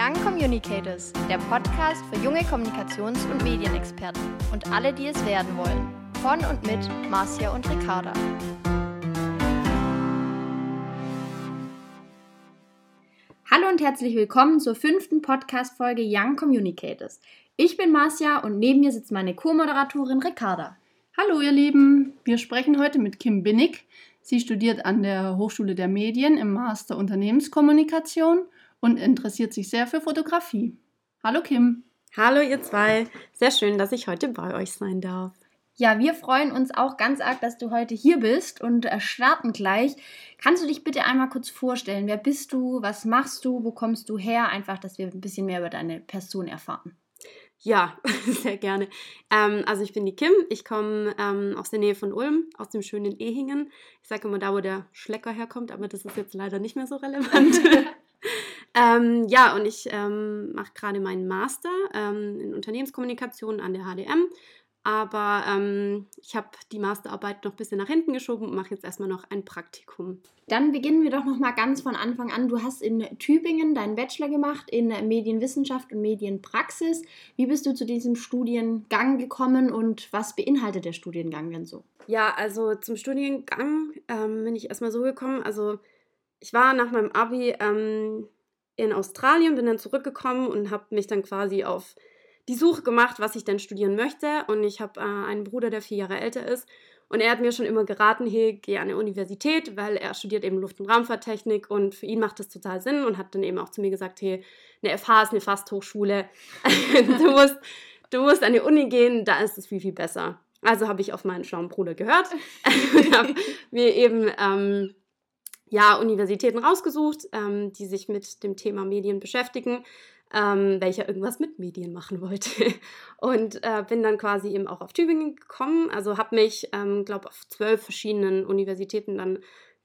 Young Communicators, der Podcast für junge Kommunikations- und Medienexperten und alle, die es werden wollen. Von und mit Marcia und Ricarda. Hallo und herzlich willkommen zur fünften Podcast-Folge Young Communicators. Ich bin Marcia und neben mir sitzt meine Co-Moderatorin Ricarda. Hallo ihr Lieben, wir sprechen heute mit Kim Binnig. Sie studiert an der Hochschule der Medien im Master Unternehmenskommunikation und interessiert sich sehr für Fotografie. Hallo Kim. Hallo ihr zwei, sehr schön, dass ich heute bei euch sein darf. Ja, wir freuen uns auch ganz arg, dass du heute hier bist und äh, starten gleich. Kannst du dich bitte einmal kurz vorstellen? Wer bist du? Was machst du? Wo kommst du her? Einfach, dass wir ein bisschen mehr über deine Person erfahren. Ja, sehr gerne. Ähm, also ich bin die Kim, ich komme ähm, aus der Nähe von Ulm, aus dem schönen Ehingen. Ich sage immer da, wo der Schlecker herkommt, aber das ist jetzt leider nicht mehr so relevant. ähm, ja, und ich ähm, mache gerade meinen Master ähm, in Unternehmenskommunikation an der HDM aber ähm, ich habe die Masterarbeit noch ein bisschen nach hinten geschoben und mache jetzt erstmal noch ein Praktikum. Dann beginnen wir doch noch mal ganz von Anfang an. Du hast in Tübingen deinen Bachelor gemacht in Medienwissenschaft und Medienpraxis. Wie bist du zu diesem Studiengang gekommen und was beinhaltet der Studiengang denn so? Ja, also zum Studiengang ähm, bin ich erstmal so gekommen. Also ich war nach meinem Abi ähm, in Australien, bin dann zurückgekommen und habe mich dann quasi auf die Suche gemacht, was ich denn studieren möchte. Und ich habe äh, einen Bruder, der vier Jahre älter ist. Und er hat mir schon immer geraten, hey, geh an eine Universität, weil er studiert eben Luft- und Raumfahrttechnik und für ihn macht das total Sinn und hat dann eben auch zu mir gesagt, hey, eine FH ist eine Fasthochschule, du, musst, du musst an die Uni gehen, da ist es viel, viel besser. Also habe ich auf meinen schlauen Bruder gehört und habe mir eben ähm, ja, Universitäten rausgesucht, ähm, die sich mit dem Thema Medien beschäftigen ähm, weil ich ja irgendwas mit Medien machen wollte. Und äh, bin dann quasi eben auch auf Tübingen gekommen. Also habe mich, ähm, glaube auf zwölf verschiedenen Universitäten dann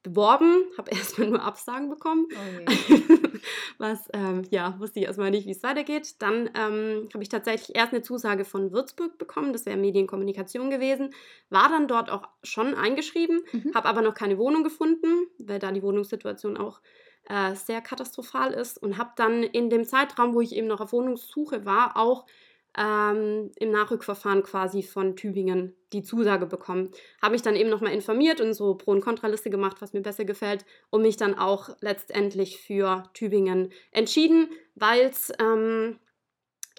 beworben, habe erstmal nur Absagen bekommen. Okay. Was, ähm, ja, wusste ich erstmal nicht, wie es weitergeht. Dann ähm, habe ich tatsächlich erst eine Zusage von Würzburg bekommen, das wäre Medienkommunikation gewesen. War dann dort auch schon eingeschrieben, mhm. habe aber noch keine Wohnung gefunden, weil da die Wohnungssituation auch äh, sehr katastrophal ist und habe dann in dem Zeitraum, wo ich eben noch auf Wohnungssuche war, auch ähm, im Nachrückverfahren quasi von Tübingen die Zusage bekommen. Habe ich dann eben nochmal informiert und so Pro- und Kontraliste gemacht, was mir besser gefällt und mich dann auch letztendlich für Tübingen entschieden, weil es ähm,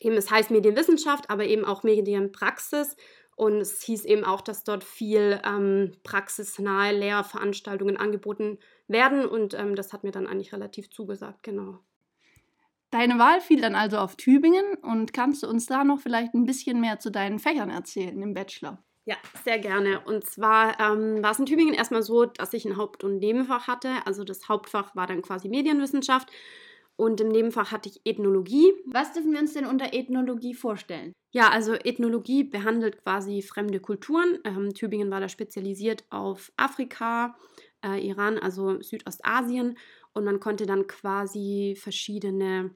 eben, es heißt Medienwissenschaft, aber eben auch Medienpraxis und es hieß eben auch, dass dort viel ähm, praxisnahe Lehrveranstaltungen angeboten werden. Und ähm, das hat mir dann eigentlich relativ zugesagt, genau. Deine Wahl fiel dann also auf Tübingen und kannst du uns da noch vielleicht ein bisschen mehr zu deinen Fächern erzählen im Bachelor? Ja, sehr gerne. Und zwar ähm, war es in Tübingen erstmal so, dass ich ein Haupt- und Nebenfach hatte. Also das Hauptfach war dann quasi Medienwissenschaft und im Nebenfach hatte ich Ethnologie. Was dürfen wir uns denn unter Ethnologie vorstellen? Ja, also Ethnologie behandelt quasi fremde Kulturen. Ähm, Tübingen war da spezialisiert auf Afrika, äh, Iran, also Südostasien. Und man konnte dann quasi verschiedene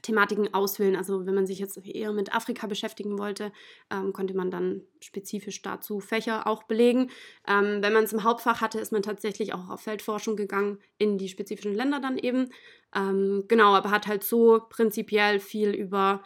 Thematiken auswählen. Also wenn man sich jetzt eher mit Afrika beschäftigen wollte, ähm, konnte man dann spezifisch dazu Fächer auch belegen. Ähm, wenn man es im Hauptfach hatte, ist man tatsächlich auch auf Feldforschung gegangen, in die spezifischen Länder dann eben. Ähm, genau, aber hat halt so prinzipiell viel über,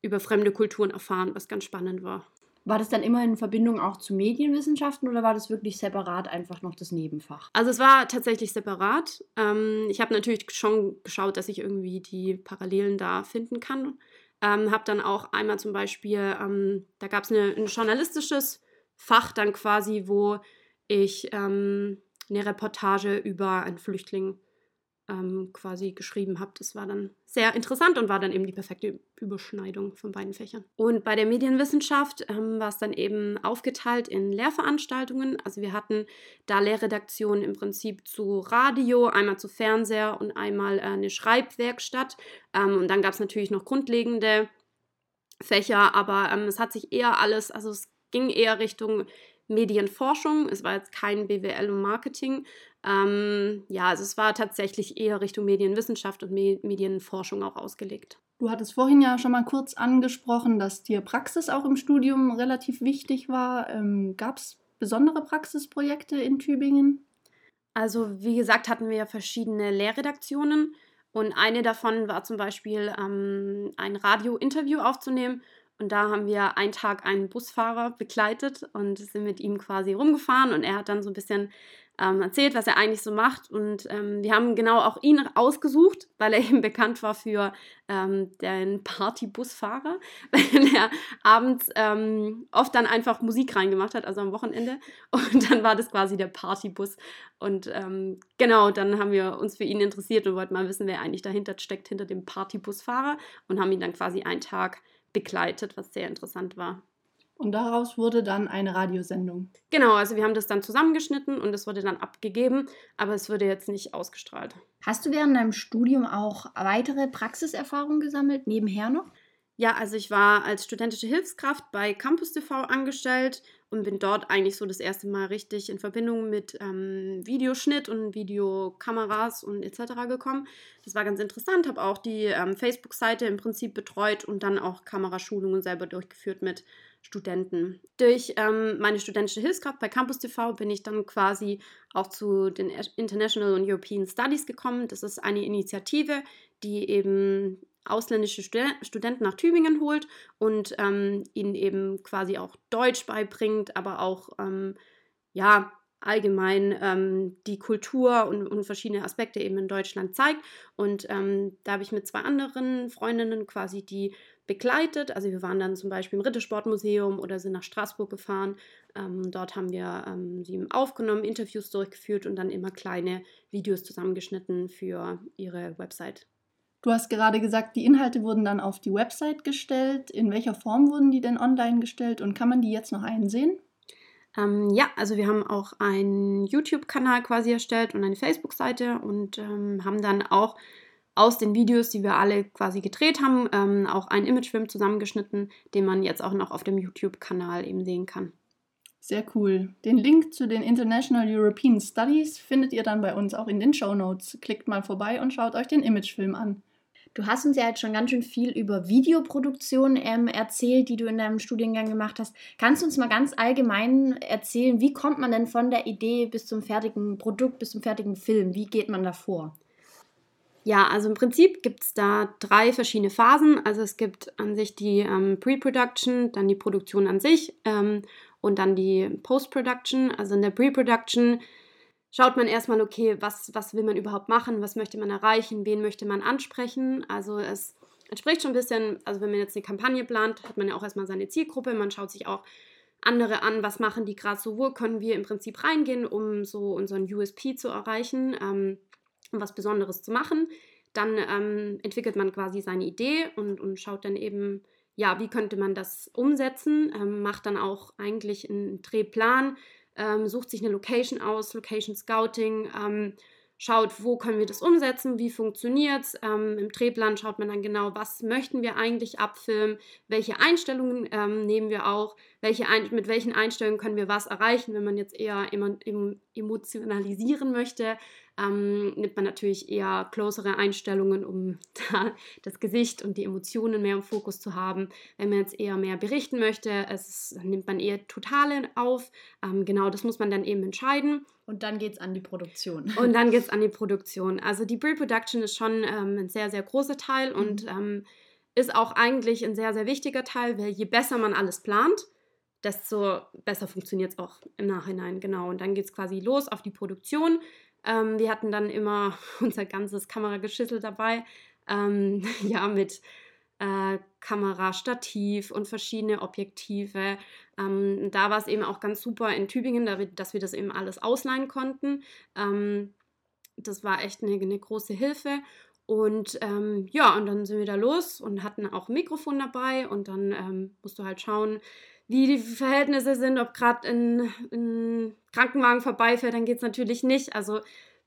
über fremde Kulturen erfahren, was ganz spannend war. War das dann immer in Verbindung auch zu Medienwissenschaften oder war das wirklich separat einfach noch das Nebenfach? Also es war tatsächlich separat. Ähm, ich habe natürlich schon geschaut, dass ich irgendwie die Parallelen da finden kann. Ähm, habe dann auch einmal zum Beispiel, ähm, da gab es ein journalistisches Fach dann quasi, wo ich ähm, eine Reportage über einen Flüchtling ähm, quasi geschrieben habe. Das war dann sehr interessant und war dann eben die perfekte Überschneidung von beiden Fächern. Und bei der Medienwissenschaft ähm, war es dann eben aufgeteilt in Lehrveranstaltungen. Also wir hatten da Lehrredaktionen im Prinzip zu Radio, einmal zu Fernseher und einmal äh, eine Schreibwerkstatt. Ähm, und dann gab es natürlich noch grundlegende Fächer, aber ähm, es hat sich eher alles, also es ging eher Richtung Medienforschung. Es war jetzt kein BWL und Marketing, ähm, ja, also es war tatsächlich eher Richtung Medienwissenschaft und Me Medienforschung auch ausgelegt. Du hattest vorhin ja schon mal kurz angesprochen, dass dir Praxis auch im Studium relativ wichtig war. Ähm, Gab es besondere Praxisprojekte in Tübingen? Also wie gesagt hatten wir ja verschiedene Lehrredaktionen Und eine davon war zum Beispiel ähm, ein Radio-Interview aufzunehmen. Und da haben wir einen Tag einen Busfahrer begleitet und sind mit ihm quasi rumgefahren. Und er hat dann so ein bisschen ähm, erzählt, was er eigentlich so macht. Und ähm, wir haben genau auch ihn ausgesucht, weil er eben bekannt war für ähm, den Partybusfahrer, weil er abends ähm, oft dann einfach Musik reingemacht hat, also am Wochenende. Und dann war das quasi der Partybus. Und ähm, genau, dann haben wir uns für ihn interessiert und wollten mal wissen, wer eigentlich dahinter steckt, hinter dem Partybusfahrer. Und haben ihn dann quasi einen Tag begleitet, was sehr interessant war. Und daraus wurde dann eine Radiosendung. Genau, also wir haben das dann zusammengeschnitten und es wurde dann abgegeben, aber es wurde jetzt nicht ausgestrahlt. Hast du während deinem Studium auch weitere Praxiserfahrungen gesammelt, nebenher noch? Ja, also ich war als studentische Hilfskraft bei Campus TV angestellt und bin dort eigentlich so das erste Mal richtig in Verbindung mit ähm, Videoschnitt und Videokameras und etc. gekommen. Das war ganz interessant, habe auch die ähm, Facebook-Seite im Prinzip betreut und dann auch Kameraschulungen selber durchgeführt mit Studenten. Durch ähm, meine studentische Hilfskraft bei Campus TV bin ich dann quasi auch zu den International und European Studies gekommen. Das ist eine Initiative, die eben ausländische Studenten nach Tübingen holt und ähm, ihnen eben quasi auch Deutsch beibringt, aber auch ähm, ja allgemein ähm, die Kultur und, und, verschiedene Aspekte eben in Deutschland zeigt. Und ähm, da habe ich mit zwei anderen Freundinnen quasi die begleitet. Also wir waren dann zum Beispiel im Rittersportmuseum oder sind nach Straßburg gefahren. Ähm, dort haben wir ähm, sie aufgenommen, Interviews durchgeführt und dann immer kleine Videos zusammengeschnitten für ihre Website. Du hast gerade gesagt, die Inhalte wurden dann auf die Website gestellt. In welcher Form wurden die denn online gestellt und kann man die jetzt noch einsehen? Ähm, ja, also wir haben auch einen YouTube-Kanal quasi erstellt und eine Facebook-Seite und ähm, haben dann auch aus den Videos, die wir alle quasi gedreht haben, ähm, auch einen Imagefilm zusammengeschnitten, den man jetzt auch noch auf dem YouTube-Kanal eben sehen kann. Sehr cool. Den Link zu den International European Studies findet ihr dann bei uns auch in den Show Notes. Klickt mal vorbei und schaut euch den Imagefilm an. Du hast uns ja jetzt schon ganz schön viel über Videoproduktion ähm, erzählt, die du in deinem Studiengang gemacht hast. Kannst du uns mal ganz allgemein erzählen, wie kommt man denn von der Idee bis zum fertigen Produkt, bis zum fertigen Film? Wie geht man da vor? Ja, also im Prinzip gibt es da drei verschiedene Phasen. Also es gibt an sich die ähm, Pre-Production, dann die Produktion an sich ähm, und dann die Post-Production. Also in der Pre-Production schaut man erstmal, okay, was, was will man überhaupt machen, was möchte man erreichen, wen möchte man ansprechen. Also es entspricht schon ein bisschen, also wenn man jetzt eine Kampagne plant, hat man ja auch erstmal seine Zielgruppe, man schaut sich auch andere an, was machen die gerade so, wo können wir im Prinzip reingehen, um so unseren USP zu erreichen, ähm, was Besonderes zu machen. Dann ähm, entwickelt man quasi seine Idee und, und schaut dann eben, ja, wie könnte man das umsetzen, ähm, macht dann auch eigentlich einen Drehplan, ähm, sucht sich eine Location aus, Location Scouting, ähm, schaut, wo können wir das umsetzen, wie funktioniert es. Ähm, Im Drehplan schaut man dann genau, was möchten wir eigentlich abfilmen, welche Einstellungen ähm, nehmen wir auch, welche ein, mit welchen Einstellungen können wir was erreichen, wenn man jetzt eher emotionalisieren möchte, ähm, nimmt man natürlich eher closere Einstellungen, um da das Gesicht und die Emotionen mehr im Fokus zu haben. Wenn man jetzt eher mehr berichten möchte, es, nimmt man eher Totale auf. Ähm, genau, das muss man dann eben entscheiden. Und dann geht es an die Produktion. Und dann geht es an die Produktion. Also die Pre-Production ist schon ähm, ein sehr, sehr großer Teil mhm. und ähm, ist auch eigentlich ein sehr, sehr wichtiger Teil, weil je besser man alles plant, desto besser funktioniert es auch im Nachhinein. Genau. Und dann geht es quasi los auf die Produktion. Ähm, wir hatten dann immer unser ganzes Kamerageschüssel dabei. Ähm, ja, mit äh, Kamerastativ und verschiedene Objektive. Ähm, da war es eben auch ganz super in Tübingen, dass wir das eben alles ausleihen konnten. Ähm, das war echt eine, eine große Hilfe. Und ähm, ja, und dann sind wir da los und hatten auch ein Mikrofon dabei und dann ähm, musst du halt schauen, wie die Verhältnisse sind, ob gerade ein, Krankenwagen vorbeifährt, dann geht es natürlich nicht. Also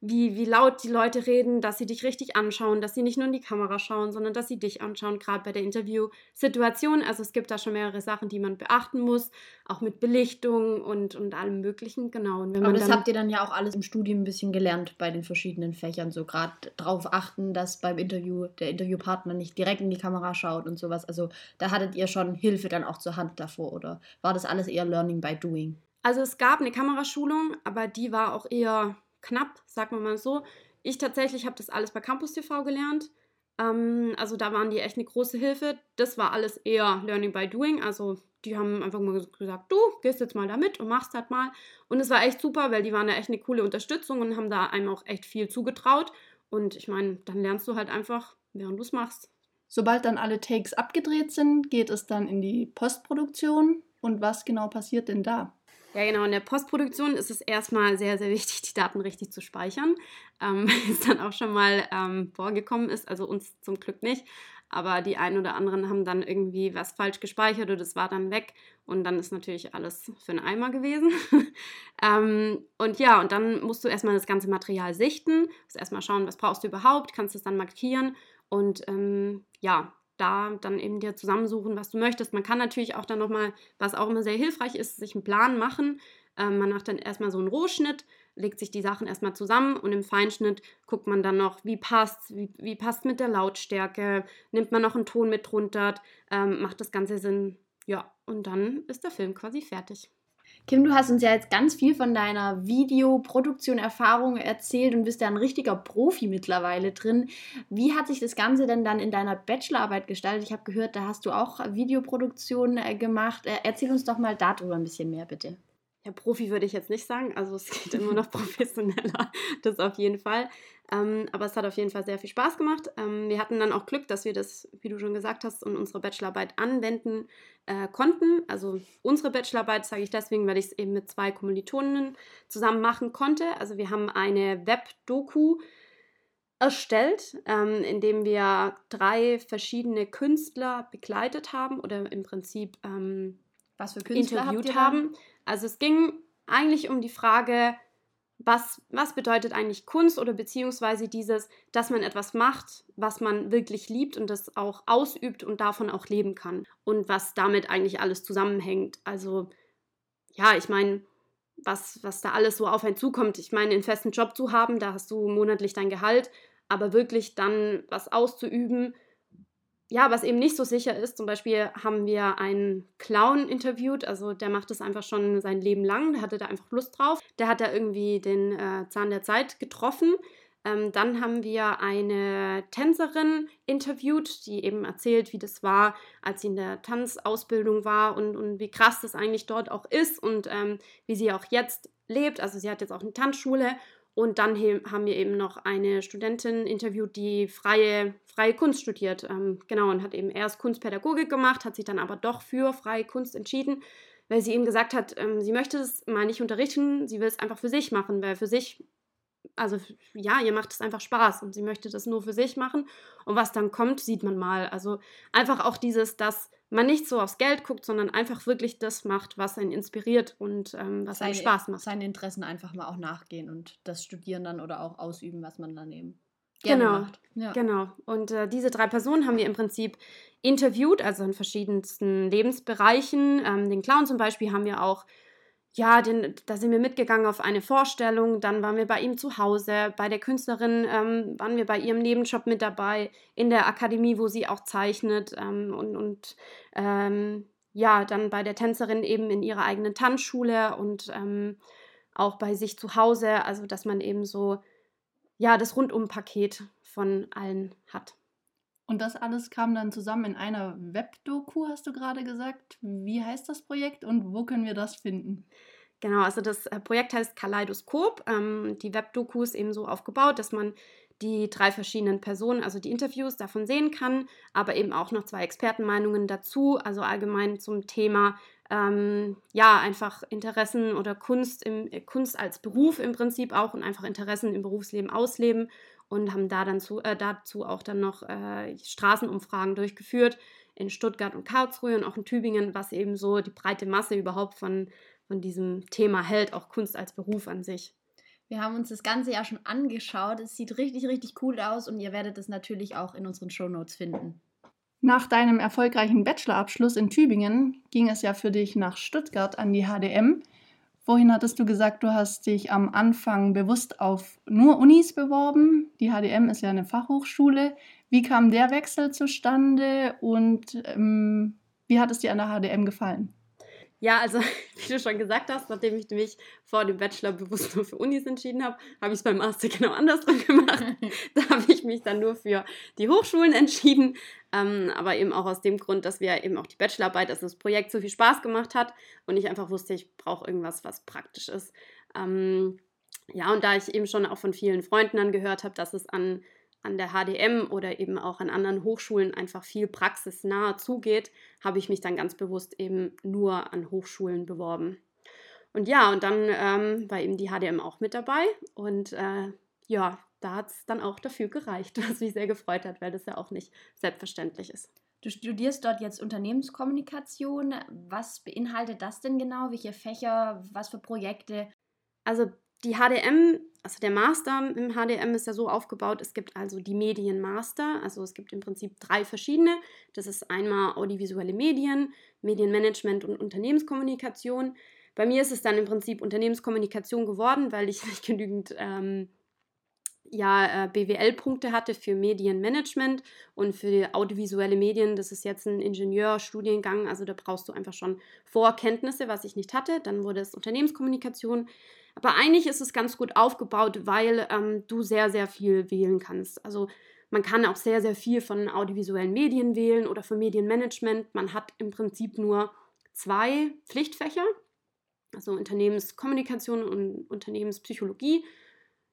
wie, wie laut die Leute reden, dass sie dich richtig anschauen, dass sie nicht nur in die Kamera schauen, sondern dass sie dich anschauen, gerade bei der Interviewsituation. Also es gibt da schon mehrere Sachen, die man beachten muss, auch mit Belichtung und, und allem Möglichen, genau. Und Aber das habt ihr dann ja auch alles im Studium ein bisschen gelernt bei den verschiedenen Fächern, so gerade darauf achten, dass beim Interview der Interviewpartner nicht direkt in die Kamera schaut und sowas. Also da hattet ihr schon Hilfe dann auch zur Hand davor oder war das alles eher Learning by Doing? Also es gab eine Kameraschulung, aber die war auch eher knapp, sagen wir mal so. ich tatsächlich habe das alles bei Campus TV gelernt. Ähm, also da waren die echt eine große Hilfe. Das war alles eher Learning by Doing. Also die haben einfach mal gesagt, du gehst jetzt mal da mit und machst das mal. Und es war echt super, weil die waren da echt eine coole Unterstützung und haben da einem auch echt viel zugetraut. Und ich meine, dann lernst du halt einfach, während du es machst. Sobald dann alle Takes abgedreht sind, geht es dann in die Postproduktion. Und was genau passiert denn da? Ja, genau. In der Postproduktion ist es erstmal sehr, sehr wichtig, die Daten richtig zu speichern. Ähm, es dann auch schon mal ähm, vorgekommen ist, also uns zum Glück nicht. Aber die einen oder anderen haben dann irgendwie was falsch gespeichert oder das war dann weg. Und dann ist natürlich alles für einen Eimer gewesen. ähm, und ja, und dann musst du erstmal das ganze Material sichten. Musst erstmal schauen, was brauchst du überhaupt, kannst es dann markieren. Und ähm, ja, da dann eben dir zusammensuchen, was du möchtest. Man kann natürlich auch dann nochmal, was auch immer sehr hilfreich ist, sich einen Plan machen. Ähm, man macht dann erstmal so einen Rohschnitt, legt sich die Sachen erstmal zusammen und im Feinschnitt guckt man dann noch, wie passt, wie, wie passt mit der Lautstärke, nimmt man noch einen Ton mit drunter, ähm, macht das Ganze Sinn. Ja, und dann ist der Film quasi fertig. Kim, du hast uns ja jetzt ganz viel von deiner Videoproduktion, Erfahrung erzählt und bist ja ein richtiger Profi mittlerweile drin. Wie hat sich das Ganze denn dann in deiner Bachelorarbeit gestaltet? Ich habe gehört, da hast du auch Videoproduktion äh, gemacht. Äh, erzähl uns doch mal darüber ein bisschen mehr, bitte. Ja, Profi würde ich jetzt nicht sagen. Also es geht immer noch professioneller, das auf jeden Fall. Ähm, aber es hat auf jeden Fall sehr viel Spaß gemacht. Ähm, wir hatten dann auch Glück, dass wir das, wie du schon gesagt hast, in unserer Bachelorarbeit anwenden äh, konnten. Also unsere Bachelorarbeit sage ich deswegen, weil ich es eben mit zwei Kommilitoninnen zusammen machen konnte. Also wir haben eine Web-Doku erstellt, ähm, indem wir drei verschiedene Künstler begleitet haben oder im Prinzip ähm, was für Künstler interviewt haben. Also es ging eigentlich um die Frage, was, was bedeutet eigentlich Kunst oder beziehungsweise dieses, dass man etwas macht, was man wirklich liebt und das auch ausübt und davon auch leben kann. Und was damit eigentlich alles zusammenhängt. Also ja, ich meine, was, was da alles so auf einen zukommt. Ich meine, einen festen Job zu haben, da hast du monatlich dein Gehalt, aber wirklich dann was auszuüben, ja, was eben nicht so sicher ist, zum Beispiel haben wir einen Clown interviewt, also der macht das einfach schon sein Leben lang, der hatte da einfach Lust drauf. Der hat da irgendwie den äh, Zahn der Zeit getroffen. Ähm, dann haben wir eine Tänzerin interviewt, die eben erzählt, wie das war, als sie in der Tanzausbildung war und, und wie krass das eigentlich dort auch ist und ähm, wie sie auch jetzt lebt. Also sie hat jetzt auch eine Tanzschule und dann haben wir eben noch eine Studentin interviewt, die freie, freie Kunst studiert. Ähm, genau, und hat eben erst Kunstpädagogik gemacht, hat sich dann aber doch für freie Kunst entschieden, weil sie eben gesagt hat, ähm, sie möchte es mal nicht unterrichten, sie will es einfach für sich machen, weil für sich also ja, ihr macht es einfach Spaß und sie möchte das nur für sich machen. Und was dann kommt, sieht man mal. Also einfach auch dieses, dass man nicht so aufs Geld guckt, sondern einfach wirklich das macht, was einen inspiriert und ähm, was seine, einem Spaß macht. Seinen Interessen einfach mal auch nachgehen und das studieren dann oder auch ausüben, was man dann eben gerne genau, macht. Ja. Genau. Und äh, diese drei Personen haben wir im Prinzip interviewt, also in verschiedensten Lebensbereichen. Ähm, den Clown zum Beispiel haben wir auch ja, den, da sind wir mitgegangen auf eine Vorstellung, dann waren wir bei ihm zu Hause, bei der Künstlerin ähm, waren wir bei ihrem Nebenjob mit dabei, in der Akademie, wo sie auch zeichnet ähm, und, und ähm, ja, dann bei der Tänzerin eben in ihrer eigenen Tanzschule und ähm, auch bei sich zu Hause, also dass man eben so, ja, das Rundumpaket von allen hat. Und das alles kam dann zusammen in einer Webdoku, hast du gerade gesagt. Wie heißt das Projekt und wo können wir das finden? Genau, also das äh, Projekt heißt Kaleidoskop. Ähm, die Webdoku ist eben so aufgebaut, dass man die drei verschiedenen Personen, also die Interviews davon sehen kann, aber eben auch noch zwei Expertenmeinungen dazu, also allgemein zum Thema, ähm, ja, einfach Interessen oder Kunst, im, äh, Kunst als Beruf im Prinzip auch und einfach Interessen im Berufsleben ausleben und haben da dann zu, äh, dazu auch dann noch äh, Straßenumfragen durchgeführt in Stuttgart und Karlsruhe und auch in Tübingen, was eben so die breite Masse überhaupt von, von diesem Thema hält, auch Kunst als Beruf an sich. Wir haben uns das Ganze ja schon angeschaut. Es sieht richtig, richtig cool aus und ihr werdet es natürlich auch in unseren Shownotes finden. Nach deinem erfolgreichen Bachelorabschluss in Tübingen ging es ja für dich nach Stuttgart an die HDM. Vorhin hattest du gesagt, du hast dich am Anfang bewusst auf nur Unis beworben. Die HDM ist ja eine Fachhochschule. Wie kam der Wechsel zustande und ähm, wie hat es dir an der HDM gefallen? Ja, also wie du schon gesagt hast, nachdem ich mich vor dem Bachelor bewusst nur für Unis entschieden habe, habe ich es beim Master genau andersrum gemacht. da habe ich mich dann nur für die Hochschulen entschieden, ähm, aber eben auch aus dem Grund, dass wir eben auch die Bachelorarbeit, also das Projekt so viel Spaß gemacht hat und ich einfach wusste, ich brauche irgendwas, was praktisch ist. Ähm, ja, und da ich eben schon auch von vielen Freunden dann gehört habe, dass es an an der HDM oder eben auch an anderen Hochschulen einfach viel praxisnah zugeht, habe ich mich dann ganz bewusst eben nur an Hochschulen beworben. Und ja, und dann ähm, war eben die HDM auch mit dabei und äh, ja, da hat es dann auch dafür gereicht, was mich sehr gefreut hat, weil das ja auch nicht selbstverständlich ist. Du studierst dort jetzt Unternehmenskommunikation. Was beinhaltet das denn genau? Welche Fächer, was für Projekte? Also die HDM, also der Master im HDM ist ja so aufgebaut, es gibt also die Medienmaster, also es gibt im Prinzip drei verschiedene. Das ist einmal audiovisuelle Medien, Medienmanagement und Unternehmenskommunikation. Bei mir ist es dann im Prinzip Unternehmenskommunikation geworden, weil ich nicht genügend ähm, ja, äh, BWL-Punkte hatte für Medienmanagement und für audiovisuelle Medien. Das ist jetzt ein Ingenieurstudiengang, also da brauchst du einfach schon Vorkenntnisse, was ich nicht hatte. Dann wurde es Unternehmenskommunikation. Aber eigentlich ist es ganz gut aufgebaut, weil ähm, du sehr, sehr viel wählen kannst. Also man kann auch sehr, sehr viel von audiovisuellen Medien wählen oder von Medienmanagement. Man hat im Prinzip nur zwei Pflichtfächer, also Unternehmenskommunikation und Unternehmenspsychologie.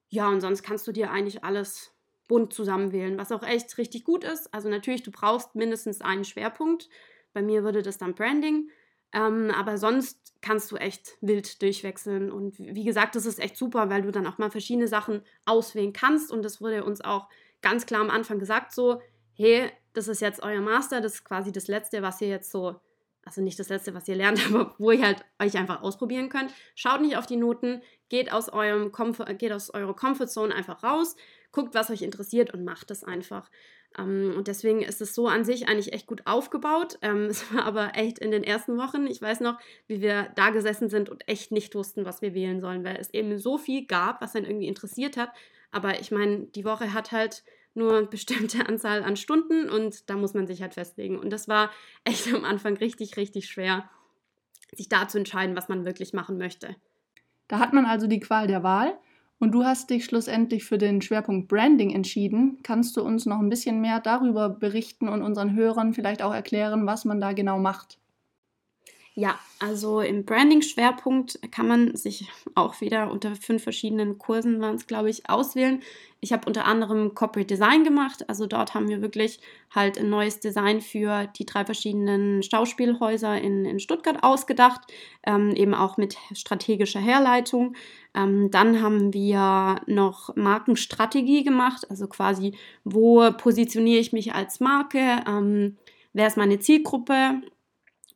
Ja, und sonst kannst du dir eigentlich alles bunt zusammenwählen, was auch echt richtig gut ist. Also natürlich, du brauchst mindestens einen Schwerpunkt. Bei mir würde das dann Branding. Ähm, aber sonst kannst du echt wild durchwechseln. Und wie gesagt, das ist echt super, weil du dann auch mal verschiedene Sachen auswählen kannst. Und das wurde uns auch ganz klar am Anfang gesagt: so, hey, das ist jetzt euer Master, das ist quasi das Letzte, was ihr jetzt so, also nicht das Letzte, was ihr lernt, aber wo ihr halt euch einfach ausprobieren könnt. Schaut nicht auf die Noten, geht aus, eurem Comfort, geht aus eurer Comfortzone einfach raus, guckt, was euch interessiert und macht das einfach. Ähm, und deswegen ist es so an sich eigentlich echt gut aufgebaut. Ähm, es war aber echt in den ersten Wochen, ich weiß noch, wie wir da gesessen sind und echt nicht wussten, was wir wählen sollen, weil es eben so viel gab, was dann irgendwie interessiert hat. Aber ich meine, die Woche hat halt nur eine bestimmte Anzahl an Stunden und da muss man sich halt festlegen. Und das war echt am Anfang richtig, richtig schwer, sich da zu entscheiden, was man wirklich machen möchte. Da hat man also die Qual der Wahl. Und du hast dich schlussendlich für den Schwerpunkt Branding entschieden. Kannst du uns noch ein bisschen mehr darüber berichten und unseren Hörern vielleicht auch erklären, was man da genau macht? Ja, also im Branding-Schwerpunkt kann man sich auch wieder unter fünf verschiedenen Kursen, waren es glaube ich, auswählen. Ich habe unter anderem Corporate Design gemacht. Also dort haben wir wirklich halt ein neues Design für die drei verschiedenen Schauspielhäuser in, in Stuttgart ausgedacht, ähm, eben auch mit strategischer Herleitung. Ähm, dann haben wir noch Markenstrategie gemacht, also quasi, wo positioniere ich mich als Marke, ähm, wer ist meine Zielgruppe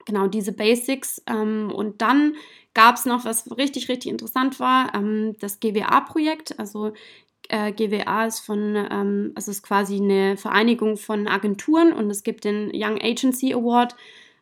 genau diese Basics. Ähm, und dann gab es noch, was richtig, richtig interessant war, ähm, das GWA-Projekt. Also äh, GWA ist von, ähm, also ist quasi eine Vereinigung von Agenturen und es gibt den Young Agency Award.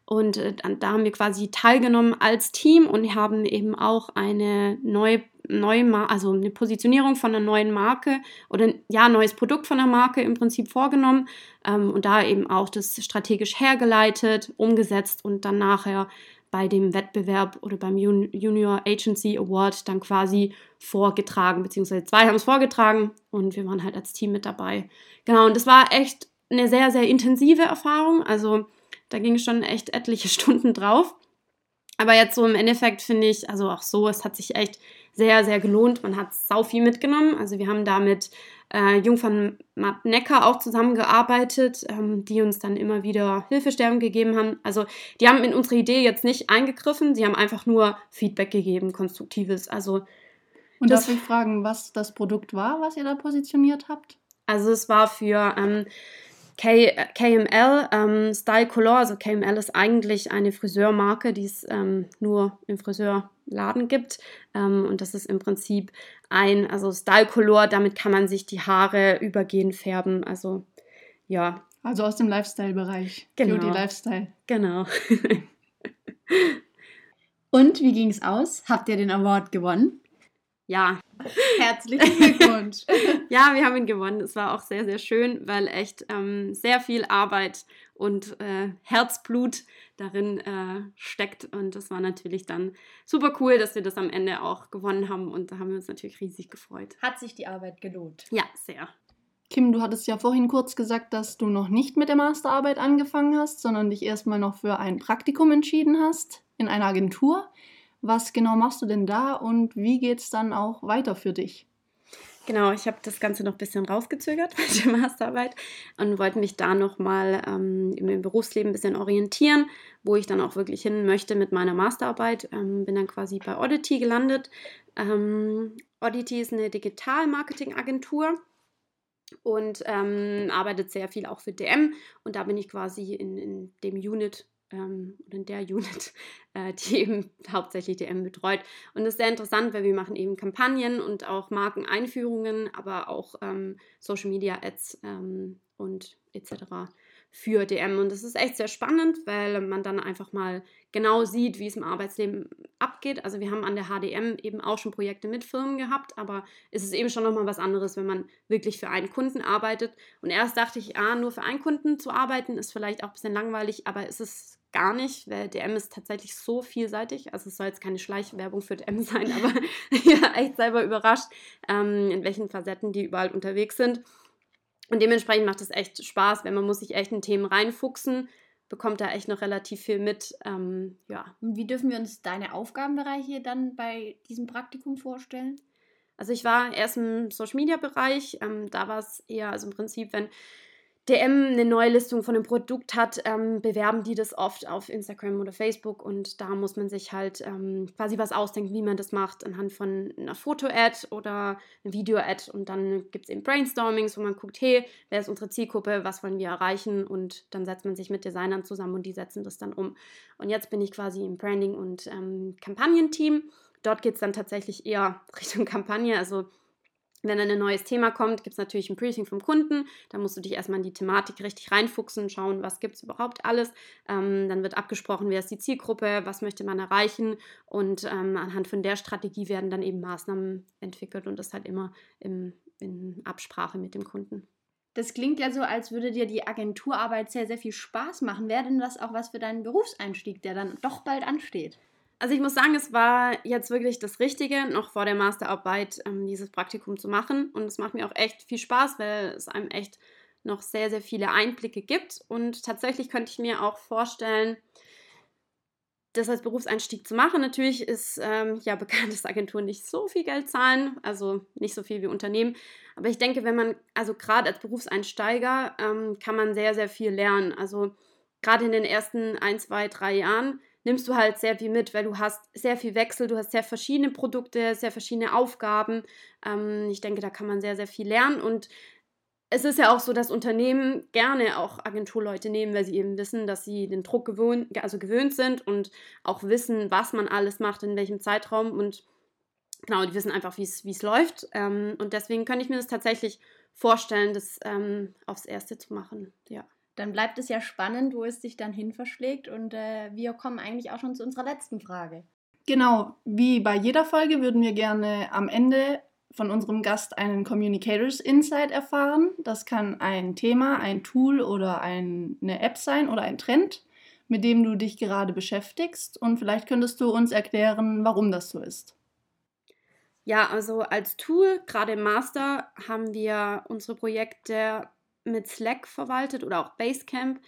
Und äh, da haben wir quasi teilgenommen als Team und haben eben auch eine neue neue Mar also eine Positionierung von einer neuen Marke oder ja, neues Produkt von der Marke im Prinzip vorgenommen ähm, und da eben auch das strategisch hergeleitet, umgesetzt und dann nachher bei dem Wettbewerb oder beim Junior Agency Award dann quasi vorgetragen, beziehungsweise zwei haben es vorgetragen und wir waren halt als Team mit dabei. Genau, und das war echt eine sehr, sehr intensive Erfahrung. Also da ging schon echt etliche Stunden drauf. Aber jetzt so im Endeffekt finde ich, also auch so, es hat sich echt sehr, sehr gelohnt. Man hat sau viel mitgenommen. Also wir haben da mit äh, Jung von Matt Necker auch zusammengearbeitet, ähm, die uns dann immer wieder Hilfestellung gegeben haben. Also die haben in unsere Idee jetzt nicht eingegriffen, sie haben einfach nur Feedback gegeben, konstruktives. Also und darf ich fragen, was das Produkt war, was ihr da positioniert habt? Also es war für ähm, K KML ähm, Style Color, also KML ist eigentlich eine Friseurmarke, die es ähm, nur im Friseurladen gibt. Ähm, und das ist im Prinzip ein, also Style Color, damit kann man sich die Haare übergehend färben. Also ja. Also aus dem Lifestyle-Bereich. Genau. Beauty Lifestyle. Genau. und wie ging es aus? Habt ihr den Award gewonnen? Ja. Herzlichen Glückwunsch. ja, wir haben ihn gewonnen. Es war auch sehr, sehr schön, weil echt ähm, sehr viel Arbeit und äh, Herzblut darin äh, steckt. Und das war natürlich dann super cool, dass wir das am Ende auch gewonnen haben. Und da haben wir uns natürlich riesig gefreut. Hat sich die Arbeit gelohnt? Ja, sehr. Kim, du hattest ja vorhin kurz gesagt, dass du noch nicht mit der Masterarbeit angefangen hast, sondern dich erstmal noch für ein Praktikum entschieden hast in einer Agentur. Was genau machst du denn da und wie geht es dann auch weiter für dich? Genau, ich habe das Ganze noch ein bisschen rausgezögert mit der Masterarbeit und wollte mich da nochmal ähm, im Berufsleben ein bisschen orientieren, wo ich dann auch wirklich hin möchte mit meiner Masterarbeit. Ähm, bin dann quasi bei Oddity gelandet. Ähm, Oddity ist eine Digital-Marketing-Agentur und ähm, arbeitet sehr viel auch für DM und da bin ich quasi in, in dem Unit ähm, oder in der Unit, äh, die eben hauptsächlich DM betreut. Und das ist sehr interessant, weil wir machen eben Kampagnen und auch Markeneinführungen, aber auch ähm, Social Media Ads ähm, und etc für DM. Und das ist echt sehr spannend, weil man dann einfach mal genau sieht, wie es im Arbeitsleben abgeht. Also wir haben an der HDM eben auch schon Projekte mit Firmen gehabt, aber es ist eben schon nochmal was anderes, wenn man wirklich für einen Kunden arbeitet. Und erst dachte ich, ah, nur für einen Kunden zu arbeiten ist vielleicht auch ein bisschen langweilig, aber ist es gar nicht, weil DM ist tatsächlich so vielseitig. Also es soll jetzt keine Schleichwerbung für DM sein, aber ja, echt selber überrascht, ähm, in welchen Facetten die überall unterwegs sind. Und dementsprechend macht es echt Spaß, wenn man muss sich echt in Themen reinfuchsen, bekommt da echt noch relativ viel mit. Ähm, ja. Und wie dürfen wir uns deine Aufgabenbereiche dann bei diesem Praktikum vorstellen? Also ich war erst im Social Media Bereich, ähm, da war es eher, also im Prinzip, wenn DM eine Neulistung von einem Produkt hat, ähm, bewerben die das oft auf Instagram oder Facebook und da muss man sich halt ähm, quasi was ausdenken, wie man das macht, anhand von einer Foto-Ad oder einer Video-Ad und dann gibt es eben Brainstormings, wo man guckt, hey, wer ist unsere Zielgruppe, was wollen wir erreichen und dann setzt man sich mit Designern zusammen und die setzen das dann um. Und jetzt bin ich quasi im Branding- und ähm, Kampagnenteam. Dort geht es dann tatsächlich eher Richtung Kampagne, also wenn dann ein neues Thema kommt, gibt es natürlich ein Briefing vom Kunden. Da musst du dich erstmal in die Thematik richtig reinfuchsen, schauen, was gibt es überhaupt alles. Ähm, dann wird abgesprochen, wer ist die Zielgruppe, was möchte man erreichen. Und ähm, anhand von der Strategie werden dann eben Maßnahmen entwickelt und das halt immer im, in Absprache mit dem Kunden. Das klingt ja so, als würde dir die Agenturarbeit sehr, sehr viel Spaß machen. Wäre denn das auch was für deinen Berufseinstieg, der dann doch bald ansteht? Also ich muss sagen, es war jetzt wirklich das Richtige, noch vor der Masterarbeit ähm, dieses Praktikum zu machen. Und es macht mir auch echt viel Spaß, weil es einem echt noch sehr, sehr viele Einblicke gibt. Und tatsächlich könnte ich mir auch vorstellen, das als Berufseinstieg zu machen. Natürlich ist ähm, ja bekannt, dass Agenturen nicht so viel Geld zahlen, also nicht so viel wie Unternehmen. Aber ich denke, wenn man, also gerade als Berufseinsteiger, ähm, kann man sehr, sehr viel lernen. Also gerade in den ersten ein, zwei, drei Jahren nimmst du halt sehr viel mit, weil du hast sehr viel Wechsel, du hast sehr verschiedene Produkte, sehr verschiedene Aufgaben. Ähm, ich denke, da kann man sehr, sehr viel lernen und es ist ja auch so, dass Unternehmen gerne auch Agenturleute nehmen, weil sie eben wissen, dass sie den Druck gewöhnt, also gewöhnt sind und auch wissen, was man alles macht, in welchem Zeitraum und genau, die wissen einfach, wie es läuft. Ähm, und deswegen könnte ich mir das tatsächlich vorstellen, das ähm, aufs Erste zu machen. Ja dann bleibt es ja spannend, wo es sich dann hin verschlägt. Und äh, wir kommen eigentlich auch schon zu unserer letzten Frage. Genau, wie bei jeder Folge würden wir gerne am Ende von unserem Gast einen Communicators Insight erfahren. Das kann ein Thema, ein Tool oder ein, eine App sein oder ein Trend, mit dem du dich gerade beschäftigst. Und vielleicht könntest du uns erklären, warum das so ist. Ja, also als Tool, gerade im Master, haben wir unsere Projekte mit Slack verwaltet oder auch Basecamp,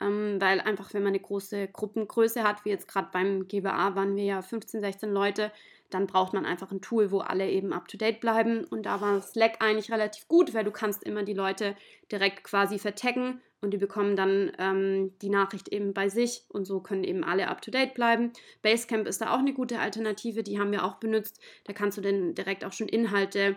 ähm, weil einfach, wenn man eine große Gruppengröße hat, wie jetzt gerade beim GBA waren wir ja 15, 16 Leute, dann braucht man einfach ein Tool, wo alle eben up-to-date bleiben. Und da war Slack eigentlich relativ gut, weil du kannst immer die Leute direkt quasi vertaggen und die bekommen dann ähm, die Nachricht eben bei sich und so können eben alle up-to-date bleiben. Basecamp ist da auch eine gute Alternative, die haben wir auch benutzt. Da kannst du dann direkt auch schon Inhalte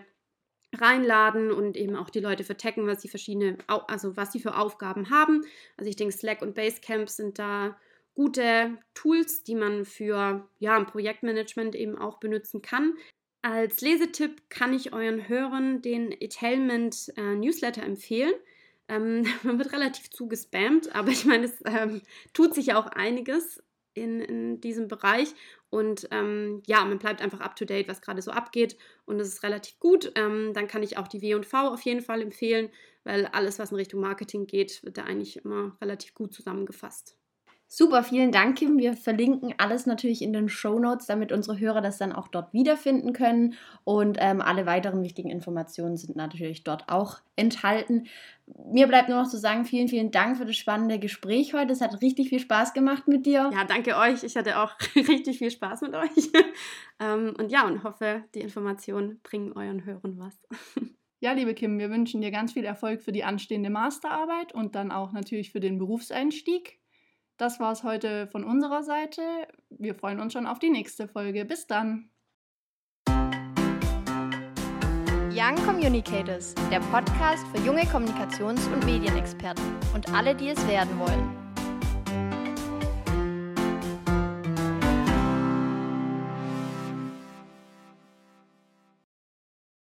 reinladen und eben auch die Leute vertecken, was sie verschiedene, also was sie für Aufgaben haben. Also ich denke, Slack und Basecamp sind da gute Tools, die man für ja, ein Projektmanagement eben auch benutzen kann. Als Lesetipp kann ich euren Hörern den Etailment äh, Newsletter empfehlen. Ähm, man wird relativ zugespammt, aber ich meine, es ähm, tut sich ja auch einiges in, in diesem Bereich. Und ähm, ja, man bleibt einfach up to date, was gerade so abgeht. Und das ist relativ gut. Ähm, dann kann ich auch die W&V auf jeden Fall empfehlen, weil alles, was in Richtung Marketing geht, wird da eigentlich immer relativ gut zusammengefasst. Super, vielen Dank, Kim. Wir verlinken alles natürlich in den Show Notes, damit unsere Hörer das dann auch dort wiederfinden können. Und ähm, alle weiteren wichtigen Informationen sind natürlich dort auch enthalten. Mir bleibt nur noch zu sagen, vielen, vielen Dank für das spannende Gespräch heute. Es hat richtig viel Spaß gemacht mit dir. Ja, danke euch. Ich hatte auch richtig viel Spaß mit euch. ähm, und ja, und hoffe, die Informationen bringen euren Hörern was. Ja, liebe Kim, wir wünschen dir ganz viel Erfolg für die anstehende Masterarbeit und dann auch natürlich für den Berufseinstieg. Das war es heute von unserer Seite. Wir freuen uns schon auf die nächste Folge. Bis dann. Young Communicators, der Podcast für junge Kommunikations- und Medienexperten und alle, die es werden wollen.